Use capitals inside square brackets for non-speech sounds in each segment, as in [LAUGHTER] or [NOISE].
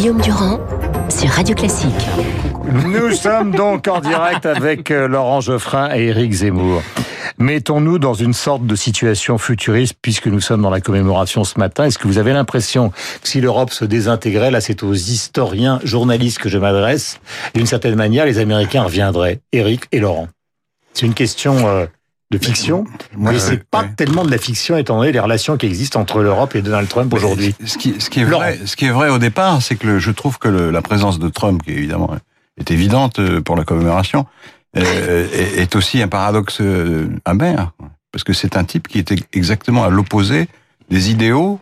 Guillaume Durand sur Radio Classique. Nous sommes donc en direct avec euh, Laurent Geoffrin et Éric Zemmour. Mettons-nous dans une sorte de situation futuriste puisque nous sommes dans la commémoration ce matin. Est-ce que vous avez l'impression que si l'Europe se désintégrait, là c'est aux historiens, journalistes que je m'adresse, d'une certaine manière les Américains reviendraient Éric et Laurent C'est une question euh, de fiction, mais c'est pas ouais. tellement de la fiction étant donné les relations qui existent entre l'Europe et Donald Trump aujourd'hui. Ce qui, ce qui est vrai, ce qui est vrai au départ, c'est que le- je trouve que le- la présence de Trump, qui évidemment est évidente euh, pour la commémoration, euh, est, est aussi un paradoxe euh, amer, parce que c'est un type qui était exactement à l'opposé des idéaux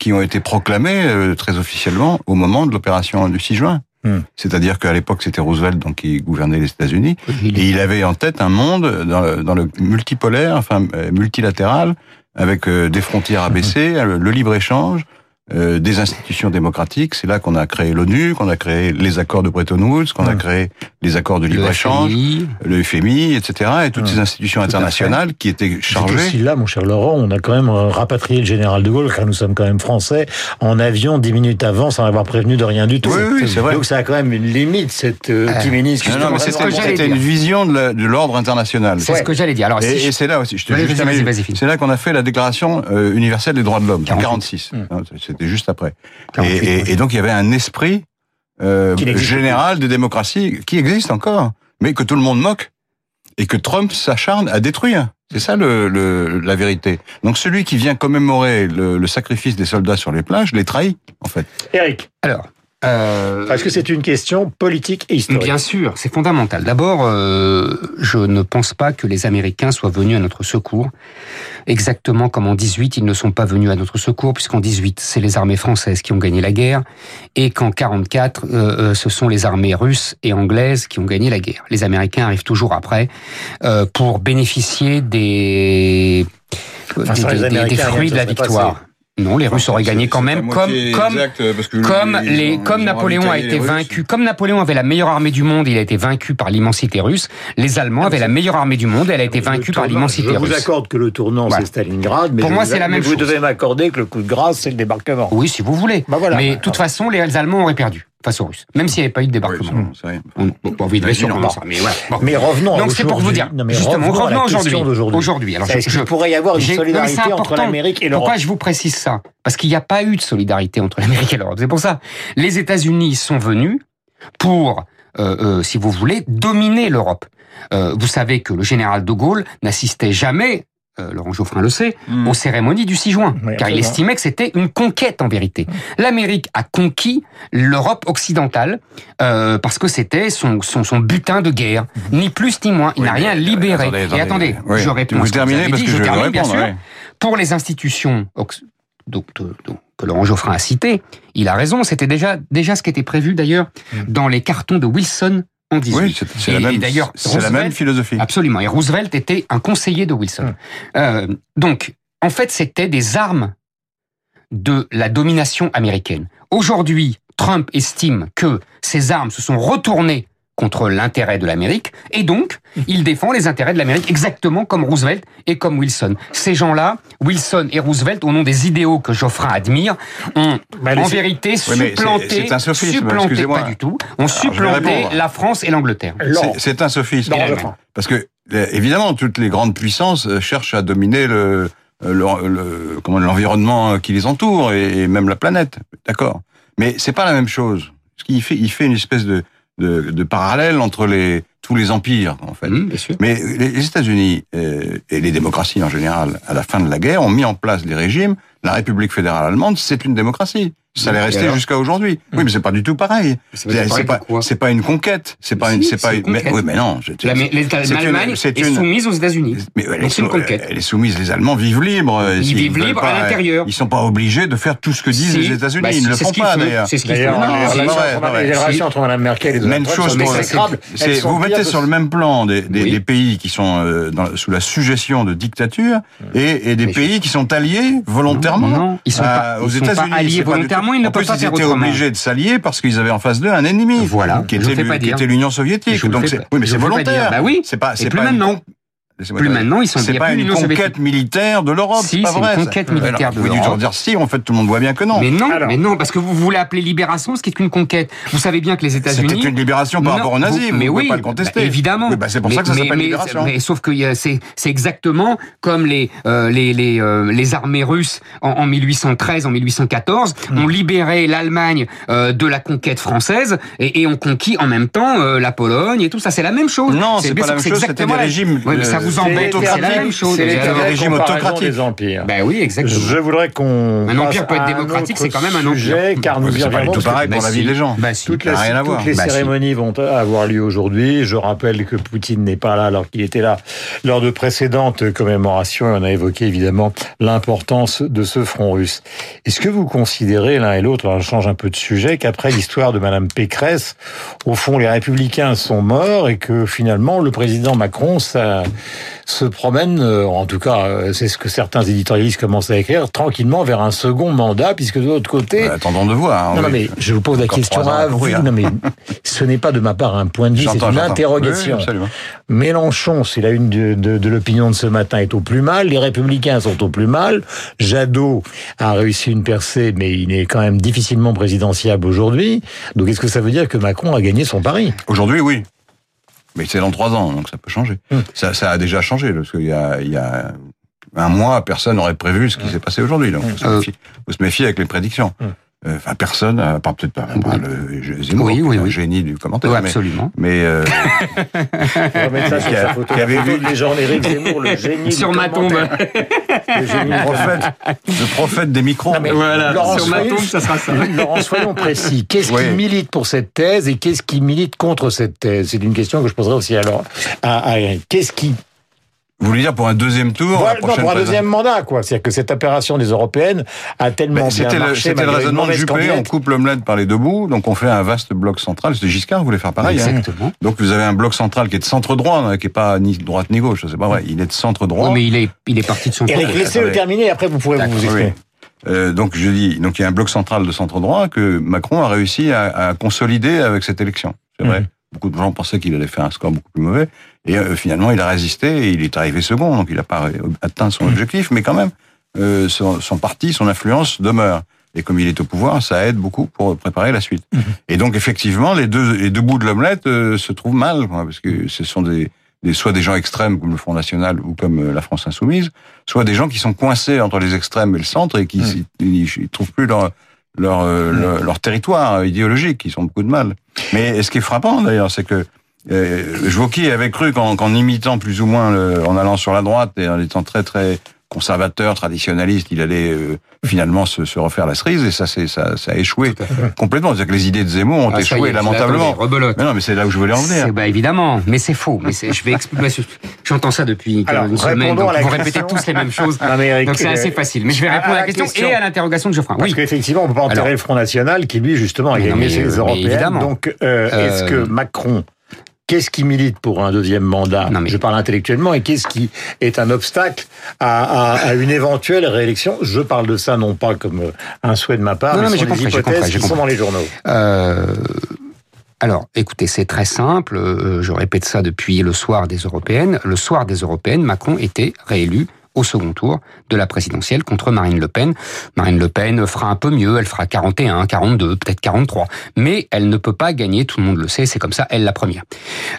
qui ont été proclamés euh, très officiellement au moment de l'opération du 6 juin. Hmm. C'est-à-dire qu'à l'époque, c'était Roosevelt donc qui gouvernait les États-Unis, et il avait en tête un monde dans le, dans le multipolaire, enfin euh, multilatéral, avec euh, des frontières abaissées, [LAUGHS] euh, le libre-échange, euh, des institutions démocratiques. C'est là qu'on a créé l'ONU, qu'on a créé les accords de Bretton Woods, qu'on a créé les accords de libre-échange, le FMI, etc. Et toutes ces institutions internationales qui étaient C'est chargées. aussi là, mon cher Laurent, on a quand même euh, rapatrié le général de Gaulle, car nous sommes quand même français, en avion dix minutes avant, sans avoir prévenu de rien du tout. Oui, oui, c'est vrai. Donc ça a quand même une limite, cette euh, petit ministre. Non, non, mais c'est c'était ce que j'allais c'était dire. une vision de l'ordre international. c'est Ouais. ce que j'allais dire. Alors, si Et, je- et c'est là aussi, je te vas-y, c'est là qu'on a fait la déclaration euh, universelle des droits de l'homme, en 48. 46. C'était juste après. 48, et, et- oui. et donc il y avait un esprit euh, général des démocraties qui existe encore, mais que tout le monde moque et que Trump s'acharne à détruire. C'est ça le, le- la vérité. Donc celui qui vient commémorer le, le sacrifice des soldats sur les plages les trahit en fait. Eric, alors, euh, est-ce que c'est une question politique et historique Bien sûr, c'est fondamental. D'abord, euh, je ne pense pas que les Américains soient venus à notre secours. Exactement comme en 18, ils ne sont pas venus à notre secours, puisqu'en 18, c'est les armées françaises qui ont gagné la guerre, et qu'en 44, euh, euh, ce sont les armées russes et anglaises qui ont gagné la guerre. Les Américains arrivent toujours après euh, pour bénéficier des, Enfin, des- fruits de la passé. Non, les Russes auraient gagné quand même, comme comme comme les, comme Napoléon a été vaincu, comme Napoléon avait la meilleure armée du monde, il a été vaincu par l'immensité russe. Les Allemands avaient la meilleure armée du monde, elle a été vaincue par l'immensité Je vous russe. accorde que le tournant, Voilà. c'est Stalingrad, mais Pour moi, vous- c'est la mais même vous chose. devez m'accorder que le coup de grâce, c'est le débarquement. Oui, si vous voulez. Bah voilà. Mais de toute façon, les Allemands auraient perdu face aux Russes, même s'il n'y avait pas eu de débarquement. On n'a pas envie de rester Imaginons. comme ça, mais voilà. Bon. Mais revenons à Donc c'est pour vous aujourd'hui. dire, Non, mais justement, revenons à la revenons question aujourd'hui. d'aujourd'hui. Aujourd'hui, alors je, je- qu'il pourrait y avoir une non, solidarité c'est entre l'Amérique et l'Europe Pourquoi je vous précise ça? Parce qu'il n'y a pas eu de solidarité entre l'Amérique et l'Europe. C'est pour ça. Les États-Unis sont venus pour, euh, euh, si vous voulez, dominer l'Europe. Euh, vous savez que le général de Gaulle n'assistait jamais, euh, Laurent Geoffrin le sait, Mm. aux cérémonies du 6 juin, Oui, car il estimait que c'était une conquête en vérité. L'Amérique a conquis l'Europe occidentale euh, parce que c'était son, son, son butin de guerre, ni plus ni moins. Il Oui, n'a rien euh, libéré. attendez, Et attendez. Oui, je réponds. vous terminez parce dit, que je termine, bien répondre, sûr. ouais. Pour les institutions donc, donc, que Laurent Geoffrin a citées, il a raison. C'était déjà déjà ce qui était prévu d'ailleurs dans les cartons de Wilson en 18. Oui, c'est la même. la philosophie. Absolument. Et Roosevelt était un conseiller de Wilson. Euh, donc, en fait, c'était des armes de la domination américaine. Aujourd'hui, Trump estime que ces armes se sont retournées contre l'intérêt de l'Amérique, et donc, il défend les intérêts de l'Amérique exactement comme Roosevelt et comme Wilson. Ces gens-là, Wilson et Roosevelt, au nom des idéaux que Geoffrin admire, ont Bah, en vérité Oui, supplanté, c'est- c'est un sophisme, supplanté, pas du tout, ont supplanté la France et l'Angleterre. C'est- un sophisme. Parce que, euh, évidemment, toutes les grandes puissances euh, cherchent à dominer le, euh, le, le- comment, l'environnement qui les entoure et, et même la planète. D'accord. Mais c'est pas la même chose. Ce qu'il fait, il fait une espèce de, de, de parallèle entre les, tous les empires, en fait. Bien sûr. Mais les les États-Unis euh, et les démocraties en général, à la fin de la guerre, ont mis en place des régimes. La République fédérale allemande, c'est une démocratie. Ça allait rester jusqu'à aujourd'hui. Oui, mais c'est pas du tout pareil. C'est pas pas, une conquête. C'est pas Si, une, c'est pas une mais- oui, mais non. L'Allemagne est une- soumise aux États-Unis. mais elle, est c'est une conquête. elle est soumise. Les Allemands vivent libres. Ils S'ils vivent libres pas, à l'intérieur. Ils sont pas obligés de faire tout ce que disent Si. les États-Unis. Bah, ils ne le font pas d'ailleurs. C'est ce qu'ils font. Les relations entre- Mme Merkel et Donald Même Trump chose sont vous mettez sur le même plan des, pays qui sont euh, sous la suggestion de dictature et, et des pays qui sont alliés volontairement ils sont pas- aux ils sont États-Unis. alliés volontairement, ils ne en peuvent plus, pas ils faire étaient autrement. obligés de s'allier parce qu'ils avaient en face d'eux un ennemi. Voilà, qui était, l'Union soviétique. Donc oui, mais c'est volontaire. Bah oui. C'est pas, c'est plus pas une Plus maintenant, ils sont C'est pas une conquête militaire de l'Europe, Si, c'est pas c'est une vrai. ça. conquête militaire de Vous pouvez l'Europe. toujours dire si, en fait, tout le monde voit bien que non. Mais non, Alors- mais non, parce que vous voulez appeler libération ce qui est une conquête. Vous savez bien que les États-Unis. C'était une libération par rapport aux nazis, vous mais oui, pas le contester. bah, évidemment. Oui, bah, c'est pour Mais- ça que ça s'appelle libération. Mais sauf que y a- c'est exactement comme les euh, les les, euh, les armées russes en, en 1813, en 1814 Hmm. ont libéré l'Allemagne euh, de la conquête française et, et ont conquis en même temps euh, la Pologne et tout ça. C'est la même chose. Non, c'est bien pas la sûr, même chose, c'est c'était exactement des régimes, Vous c'est embête. mais C'est alors- régime autocratique. des empires. Ben oui, exactement. Je voudrais qu'on Un empire passe peut être démocratique, c'est quand même un empire. sujet, car nous c'est pas tout pareil pour la vie des gens. Bah si. Toutes Ça les, n'a rien à toutes voir. les Bah cérémonies vont avoir lieu aujourd'hui. Je rappelle que Poutine n'est pas là alors qu'il était là lors de précédentes commémorations. Et on a évoqué évidemment l'importance de ce front russe. Est-ce que vous considérez l'un et l'autre, alors je change un peu de sujet, qu'après l'histoire de Madame Pécresse, au fond les républicains sont morts et que finalement le président Macron ça, se promène, euh, en tout cas euh, c'est ce que certains éditorialistes commencent à écrire, tranquillement vers un second mandat, puisque de l'autre côté... Attendons de voir. Non, non, mais je vous pose la Encore question à vous. Non, mais ce n'est pas de ma part un point de vue, c'est une interrogation. Oui, absolument. Mélenchon, c'est la une de, de, de l'opinion de ce matin, est au plus mal. Les Républicains sont au plus mal. Jadot a réussi une percée, mais il est quand même difficilement présidentiable aujourd'hui. Donc, est-ce que ça veut dire que Macron a gagné son pari? Aujourd'hui, oui. Mais c'est dans trois ans, donc ça peut changer. Hmm. Ça, ça a déjà changé, parce qu'il y a, il y a un mois, personne n'aurait prévu ce qui s'est passé aujourd'hui. Donc, faut se, Euh. méfier, faut se méfier avec les prédictions. Euh, Enfin, personne, à part peut-être pas, pas le Zemmour, Oui, oui, oui. génie du commentaire. Oui, mais, absolument. mais euh, [LAUGHS] On va mettre ça sur Qui a- sa photo. qui avait vu- de légende Éric Zemmour, le génie Sur du ma tombe. commentaire. Le génie le du prophète, le prophète des micros. Non, mais Voilà, Laurent, sur ma soyez- tombe, ça sera ça. [LAUGHS] Laurent, soyons précis. Qu'est-ce Oui. qui milite pour cette thèse et qu'est-ce qui milite contre cette thèse? C'est une question que je poserai aussi alors à, à Eric. Qu'est-ce qui Vous voulez dire pour un deuxième tour Voilà, la non, prochaine pour un deuxième mandat, quoi. C'est-à-dire que cette opération des européennes a tellement Mais bien C'était le, marché. c'était le raisonnement de Juppé, on coupe l'omelette par les deux bouts, donc on fait un vaste bloc central. C'était Giscard voulait faire pareil. hein. Exactement. Donc vous avez un bloc central qui est de centre droit, hein, qui est pas ni droite ni gauche, c'est pas vrai. Il est de centre droit. Oui, mais il est, il est parti de son Eric, laissez-le terminer, après vous pourrez vous Oui. exprimer. Euh, donc je dis, donc il y a un bloc central de centre droit que Macron a réussi à, à consolider avec cette élection. C'est vrai. Mhm. Beaucoup de gens pensaient qu'il allait faire un score beaucoup plus mauvais, et euh, finalement il a résisté et il est arrivé second, donc il n'a pas atteint son objectif, mais quand même euh, son, son parti, son influence demeure. Et comme il est au pouvoir, ça aide beaucoup pour préparer la suite. Et donc effectivement, les deux, les deux bouts de l'omelette euh, se trouvent mal, quoi, parce que ce sont des, des, soit des gens extrêmes comme le Front National ou comme la France Insoumise, soit des gens qui sont coincés entre les extrêmes et le centre et qui Mm. ils, ils trouvent plus leur leur, euh, leur leur territoire idéologique, ils ont beaucoup de mal. Mais ce qui est frappant d'ailleurs, c'est que euh, avait cru qu'en qu'en imitant plus ou moins, le- en allant sur la droite et en étant très très conservateur, traditionnaliste, il allait euh, finalement se, se refaire la cerise et ça, c'est ça, ça a échoué complètement. C'est-à-dire que les idées de Zemmour ont Ah, échoué est, lamentablement. attendez, rebelote. Mais non, mais c'est là où je voulais en venir. Bah évidemment, mais c'est faux. Mais je vais expliquer. J'entends ça depuis Alors, une semaine. répondons Donc à la vous question. répétez tous les mêmes choses. Non, mais Eric, Donc c'est euh, assez facile. Mais je vais répondre à à la question, question. et à l'interrogation de Geoffroy. Parce Oui. qu'effectivement, on peut pas enterrer Alors- le Front National qui, lui, justement, a gagné ses euh, européennes. évidemment. Donc, euh, est-ce que Euh, Macron, qu'est-ce qui milite pour un deuxième mandat Non, mais- Je parle intellectuellement. Et qu'est-ce qui est un obstacle à, à- à une éventuelle réélection Je parle de ça non pas comme euh, un souhait de ma part, Non, non, mais, mais ce sont compris, j'ai hypothèses compris, sont dans les journaux. Euh, alors, écoutez, c'est très simple. euh, je répète ça depuis le soir des européennes. Le soir des européennes, Macron était réélu au second tour de la présidentielle contre Marine Le Pen. Marine Le Pen fera un peu mieux, elle fera 41, 42, peut-être 43, mais elle ne peut pas gagner, tout le monde le sait, c'est comme ça, elle la première.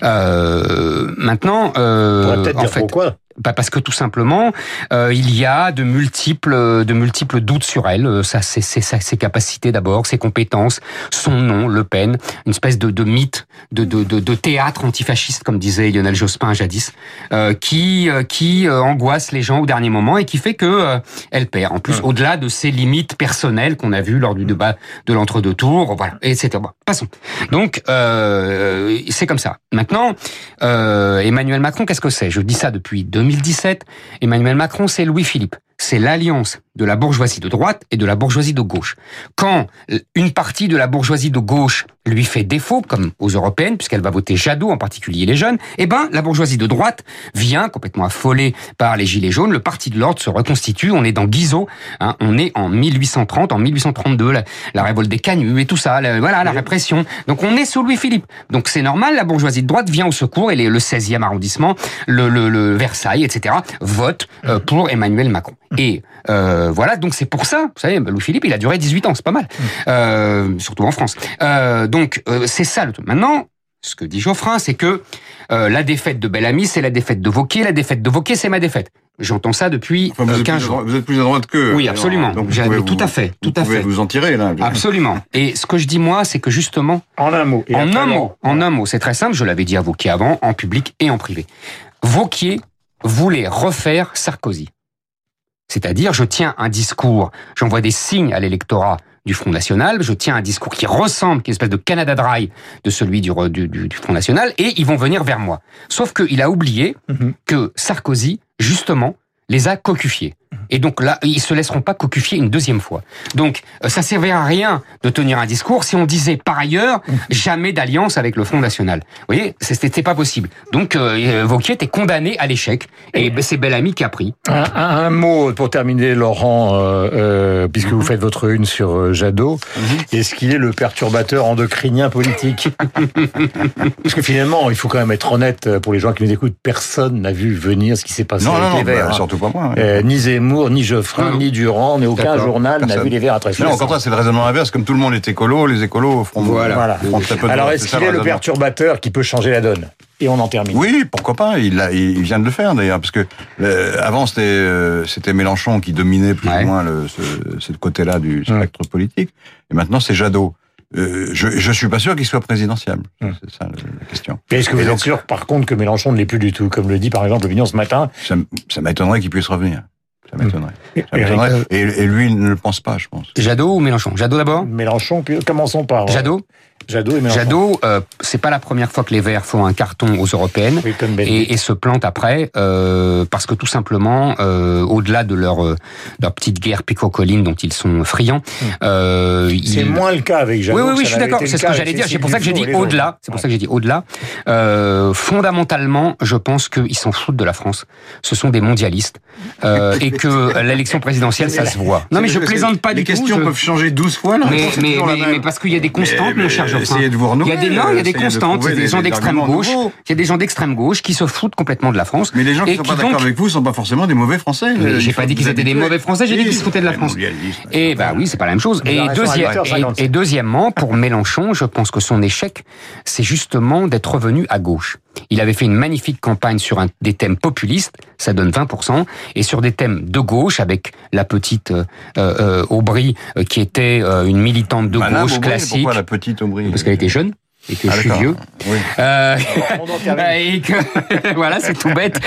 Euh, maintenant, On euh, pourrait peut-être en dire fait, pourquoi. Bah parce que tout simplement, euh, il y a de multiples, de multiples doutes sur elle. Euh, Ça, c'est ses capacités d'abord, ses compétences, son nom, Le Pen, une espèce de, de mythe, de, de, de, de théâtre antifasciste, comme disait Lionel Jospin jadis, euh, qui, euh, qui angoisse les gens au dernier moment et qui fait que elle perd. En plus, au-delà de ses limites personnelles qu'on a vues lors du débat de l'entre-deux tours, voilà, etc. Bon, passons. Donc, c'est comme ça. Maintenant, Emmanuel Macron, qu'est-ce que c'est? Je dis ça depuis 2017. Emmanuel Macron, c'est Louis-Philippe. C'est l'alliance de la bourgeoisie de droite et de la bourgeoisie de gauche. Quand une partie de la bourgeoisie de gauche lui fait défaut, comme aux européennes, puisqu'elle va voter Jadot, en particulier les jeunes, eh ben, la bourgeoisie de droite vient, complètement affolée par les Gilets jaunes, le Parti de l'Ordre se reconstitue, on est dans Guizot, hein, on est en 1830, en 1832, la, la révolte des canuts et tout ça, la- voilà, la répression. Donc on est sous Louis-Philippe. Donc c'est normal, la bourgeoisie de droite vient au secours, et les- le 16e arrondissement, le, le, le Versailles, etc., vote euh, pour Emmanuel Macron. Et euh, voilà, donc c'est pour ça, vous savez, Louis-Philippe, il a duré 18 ans, c'est pas mal, euh, surtout en France. Euh, donc euh, c'est ça le truc. Maintenant, ce que dit Geoffrin, c'est que euh, la défaite de Bellamy, c'est la défaite de Vauquier, la défaite de Vauquier, c'est ma défaite. J'entends ça depuis Enfin, vous, euh, êtes 15 plus à jours. vous êtes plus à droite qu'eux. Oui, alors, absolument. donc vous tout vous- à fait, tout vous à pouvez fait. vous en tirer, là. Absolument. Et ce que je dis moi, c'est que justement, En un mot. En un mot, en un mot, c'est très simple, je l'avais dit à Vauquier avant, en public et en privé. Vauquier voulait refaire Sarkozy. C'est-à-dire, je tiens un discours, j'envoie des signes à l'électorat du Front National, je tiens un discours qui ressemble, qui est une espèce de Canada Dry de celui du, du, du- du Front National, et ils vont venir vers moi. Sauf qu'il a oublié Mhm. que Sarkozy, justement, les a cocufiés. Et donc là, ils se laisseront pas cocufier une deuxième fois. Donc, euh, ça servira à rien de tenir un discours si on disait par ailleurs [LAUGHS] jamais d'alliance avec le Front National. Vous voyez, c'est- c'était pas possible. Donc, euh, Vauquier était condamné à l'échec, et c'est Bellamy qui a pris. Un, un- un mot pour terminer, Laurent, euh, euh, puisque vous faites votre une sur euh, Jadot. Est-ce qu'il est le perturbateur endocrinien politique [LAUGHS] Parce que finalement, il faut quand même être honnête euh, pour les gens qui nous écoutent. Personne n'a vu venir ce qui s'est passé Non, avec non, les non, Verts. bah, hein. surtout pas moi. ouais. Euh, ni Zemmour, ni Geoffrin, Non. ni Durand, ni aucun journal n'a vu les Verts à très Non, au contraire, c'est le raisonnement inverse. Comme tout le monde est écolo, les écolos feront, Voilà. feront très peu de Alors, est-ce qu'il est le perturbateur qui peut changer la donne? Et on en termine. Oui, pourquoi pas. Il, vient de le faire d'ailleurs, parce que euh, avant c'était euh, c'était Mélenchon qui dominait plus Ouais. ou moins le, ce, ce côté-là du spectre politique, et maintenant c'est Jadot. Euh, je je suis pas sûr qu'il soit présidentiable. C'est ça la question. Et Est-ce que vous Et êtes donc- sûr, par contre, que Mélenchon ne l'est plus du tout? Comme le dit, par exemple, l'Opinion ce matin. Ça m'étonnerait qu'il puisse revenir. Ça m'étonnerait. M'étonnerait. euh, Et, et lui il ne le pense pas, je pense. Jadot ou Mélenchon? Jadot d'abord? Mélenchon, puis commençons par. euh, Jadot? Jadot euh, c'est pas la première fois que les Verts font un carton aux européennes. Oui, et, et se plantent après euh, parce que tout simplement, euh, au-delà de leur leur petite guerre picocoline dont ils sont friands, euh, C'est ils- moins le cas avec Jadot. oui, oui, oui, je suis d'accord. C'est ce que j'allais dire. C'est pour ça que j'ai dit au-delà. C'est pour ça que j'ai dit au-delà. Euh, fondamentalement, je pense qu'ils s'en foutent de la France. Ce sont des mondialistes euh, et que l'élection présidentielle, ça se voit. Non, mais je plaisante pas Les du tout. questions peuvent changer 12 fois. Mais, mais, parce qu'il y a des constantes, mon cher. Essayez de vous Il y a des non, il y a des constantes, il y a des gens d'extrême gauche, nouveaux. il y a des gens d'extrême gauche qui se foutent complètement de la France. Mais les gens qui sont pas d'accord avec vous ne sont pas forcément des mauvais Français. Mais j'ai pas dit qu'ils étaient des mauvais Français, j'ai dit qu'ils se foutaient de la France. Et bah oui, c'est pas la même chose. Et, Déclaration deuxième, à 8h57. et, et deuxièmement, pour Mélenchon, je pense que son échec, c'est justement d'être revenu à gauche. Il avait fait une magnifique campagne sur un, des thèmes populistes, ça donne 20%, et sur des thèmes de gauche, avec la petite euh, euh, Aubry, euh, qui était euh, une militante de Madame gauche Aubry, classique, Pourquoi la petite Aubry? Parce qu'elle était jeune et que Ah, je suis vieux. Oui. Euh, [LAUGHS] et que [LAUGHS] voilà, c'est tout bête.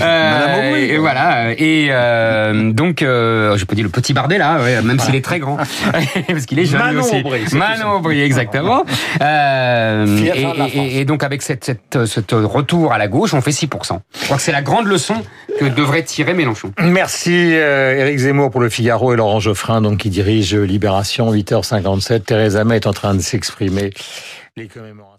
Aubry, et voilà. Et euh, donc, euh, je peux dire le petit Bardet là, ouais, même s'il est très grand, [LAUGHS] parce qu'il est jeune Manon aussi. Aubry, Manon. Aubry, exactement. Euh, et, et- et- donc avec cette, cette, cet retour à la gauche, on fait 6%. Je crois que c'est la grande leçon que devrait tirer Mélenchon. Merci euh, Éric Zemmour pour le Figaro et Laurent Geoffrin donc qui dirige Libération 8h57. Theresa May est en train de s'exprimer. Les commémorations.